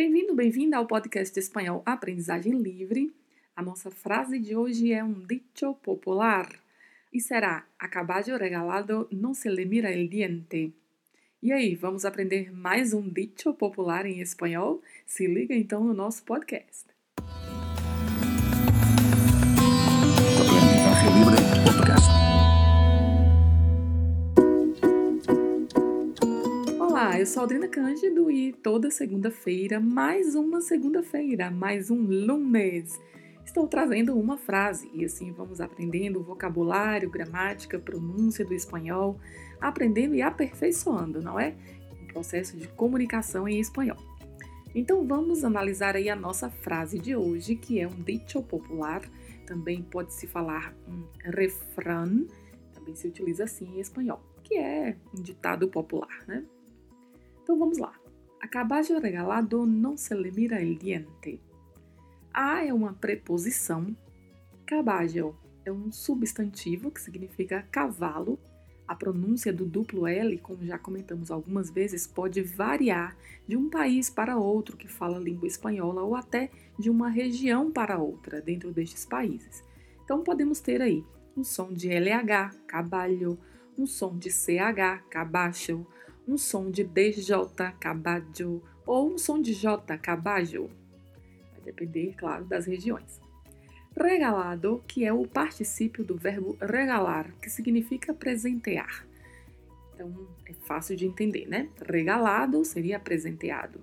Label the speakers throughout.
Speaker 1: Bem-vindo, bem-vinda ao podcast espanhol Aprendizagem Livre. A nossa frase de hoje é um dicho popular e será: A caballo regalado não se le mira el diente. E aí, vamos aprender mais um dicho popular em espanhol? Se liga então no nosso podcast. Eu sou a Adriana Cândido e toda segunda-feira, mais uma segunda-feira, mais um lunes, estou trazendo uma frase e assim vamos aprendendo vocabulário, gramática, pronúncia do espanhol, aprendendo e aperfeiçoando, não é? Um processo de comunicação em espanhol. Então vamos analisar aí a nossa frase de hoje, que é um dicho popular, também pode se falar um refrão, também se utiliza assim em espanhol, que é um ditado popular, né? Então vamos lá. A caballo regalado não se le mira el diente. A é uma preposição, caballo é um substantivo que significa cavalo a pronúncia do duplo L, como já comentamos algumas vezes, pode variar de um país para outro que fala língua espanhola ou até de uma região para outra dentro destes países. Então podemos ter aí um som de LH, cabalho, um som de CH, cabacho, um som de DJ, caballo, ou um som de J, caballo. Vai depender, claro, das regiões. Regalado, que é o particípio do verbo regalar, que significa presentear. Então é fácil de entender, né? Regalado seria presenteado.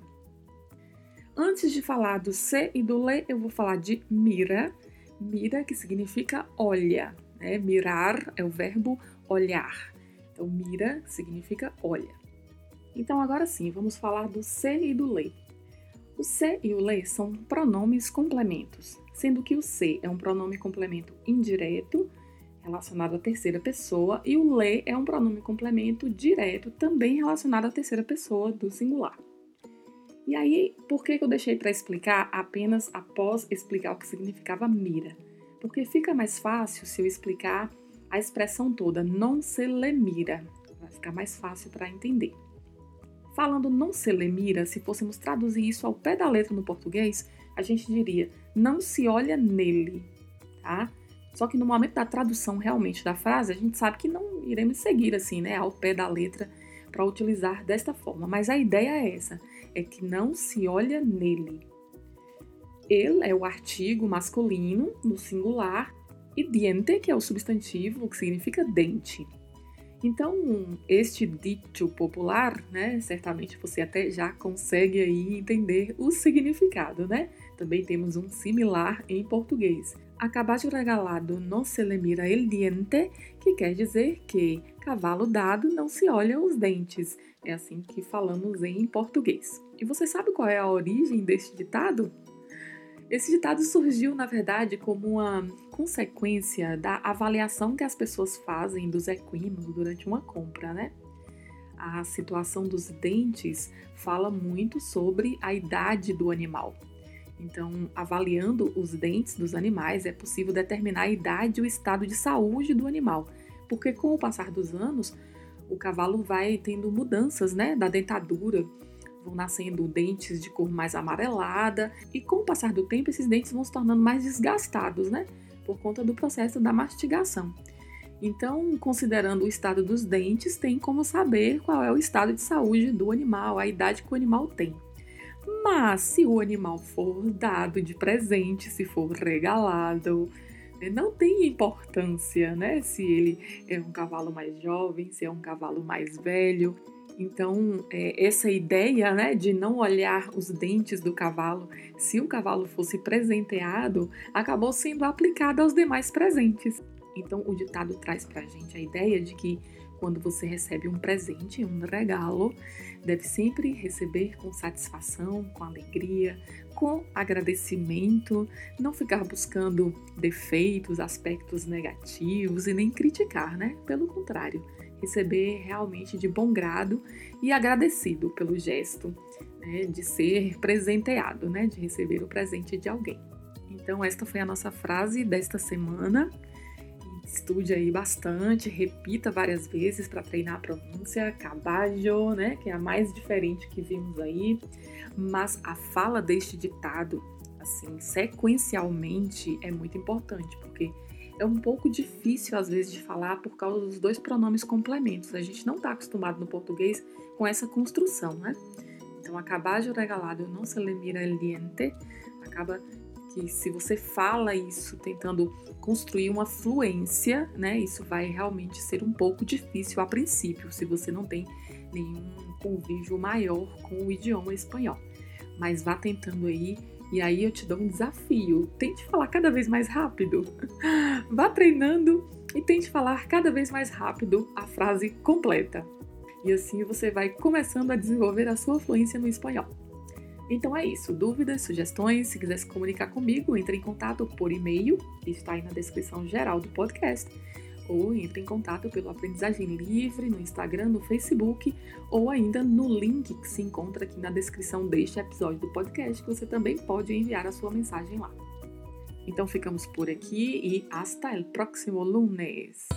Speaker 1: Antes de falar do se e do le, eu vou falar de mira. Mira, que significa olha. Né? Mirar é o verbo olhar. Então, mira significa olha. Então, agora sim, vamos falar do se e do le. O se e o le são pronomes complementos sendo que o se é um pronome complemento indireto, relacionado à terceira pessoa, e o le é um pronome complemento direto, também relacionado à terceira pessoa do singular. E aí, por que eu deixei para explicar apenas após explicar o que significava mira? Porque fica mais fácil se eu explicar a expressão toda, não se le mira. Vai ficar mais fácil para entender. Falando não se le mira, se fôssemos traduzir isso ao pé da letra no português, a gente diria não se olha nele, tá? Só que no momento da tradução realmente da frase, a gente sabe que não iremos seguir assim, né, ao pé da letra para utilizar desta forma, mas a ideia é essa, é que não se olha nele. Ele é o artigo masculino no singular e diente, que é o substantivo, que significa dente. Então, este dito popular, né, certamente você até já consegue aí entender o significado, né? Também temos um similar em português. Acabaste regalado não se le mira el diente, que quer dizer que cavalo dado não se olha os dentes. É assim que falamos em português. E você sabe qual é a origem deste ditado? Esse ditado surgiu, na verdade, como uma consequência da avaliação que as pessoas fazem dos equinos durante uma compra, né? A situação dos dentes fala muito sobre a idade do animal. Então, avaliando os dentes dos animais, é possível determinar a idade e o estado de saúde do animal, porque com o passar dos anos, o cavalo vai tendo mudanças, né, da dentadura, vão nascendo dentes de cor mais amarelada e com o passar do tempo esses dentes vão se tornando mais desgastados, né? Por conta do processo da mastigação. Então, considerando o estado dos dentes, tem como saber qual é o estado de saúde do animal, a idade que o animal tem. Mas se o animal for dado de presente, se for regalado, né, não tem importância, né? Se ele é um cavalo mais jovem, se é um cavalo mais velho. Então, é, essa ideia né, de não olhar os dentes do cavalo, se o cavalo fosse presenteado, acabou sendo aplicada aos demais presentes. Então, o ditado traz para a gente a ideia de que quando você recebe um presente, um regalo, deve sempre receber com satisfação, com alegria, com agradecimento, não ficar buscando defeitos, aspectos negativos e nem criticar, né? Pelo contrário, receber realmente de bom grado e agradecido pelo gesto né, de ser presenteado, né, de receber o presente de alguém. Então, esta foi a nossa frase desta semana. Estude aí bastante, repita várias vezes para treinar a pronúncia, caballo, né, que é a mais diferente que vimos aí. Mas a fala deste ditado, assim, sequencialmente é muito importante, porque é um pouco difícil às vezes de falar por causa dos dois pronomes complementos. A gente não está acostumado no português com essa construção, né? Então, acaballo regalado não se diente, acaba que se você fala isso tentando construir uma fluência, né, isso vai realmente ser um pouco difícil a princípio, se você não tem nenhum convívio maior com o idioma espanhol. Mas vá tentando aí e aí eu te dou um desafio. Tente falar cada vez mais rápido. Vá treinando e tente falar cada vez mais rápido a frase completa. E assim você vai começando a desenvolver a sua fluência no espanhol. Então é isso. Dúvidas, sugestões, se quiser se comunicar comigo, entre em contato por e-mail, está aí na descrição geral do podcast, ou entre em contato pelo Aprendizagem Livre no Instagram, no Facebook, ou ainda no link que se encontra aqui na descrição deste episódio do podcast, que você também pode enviar a sua mensagem lá. Então ficamos por aqui e hasta el próximo lunes!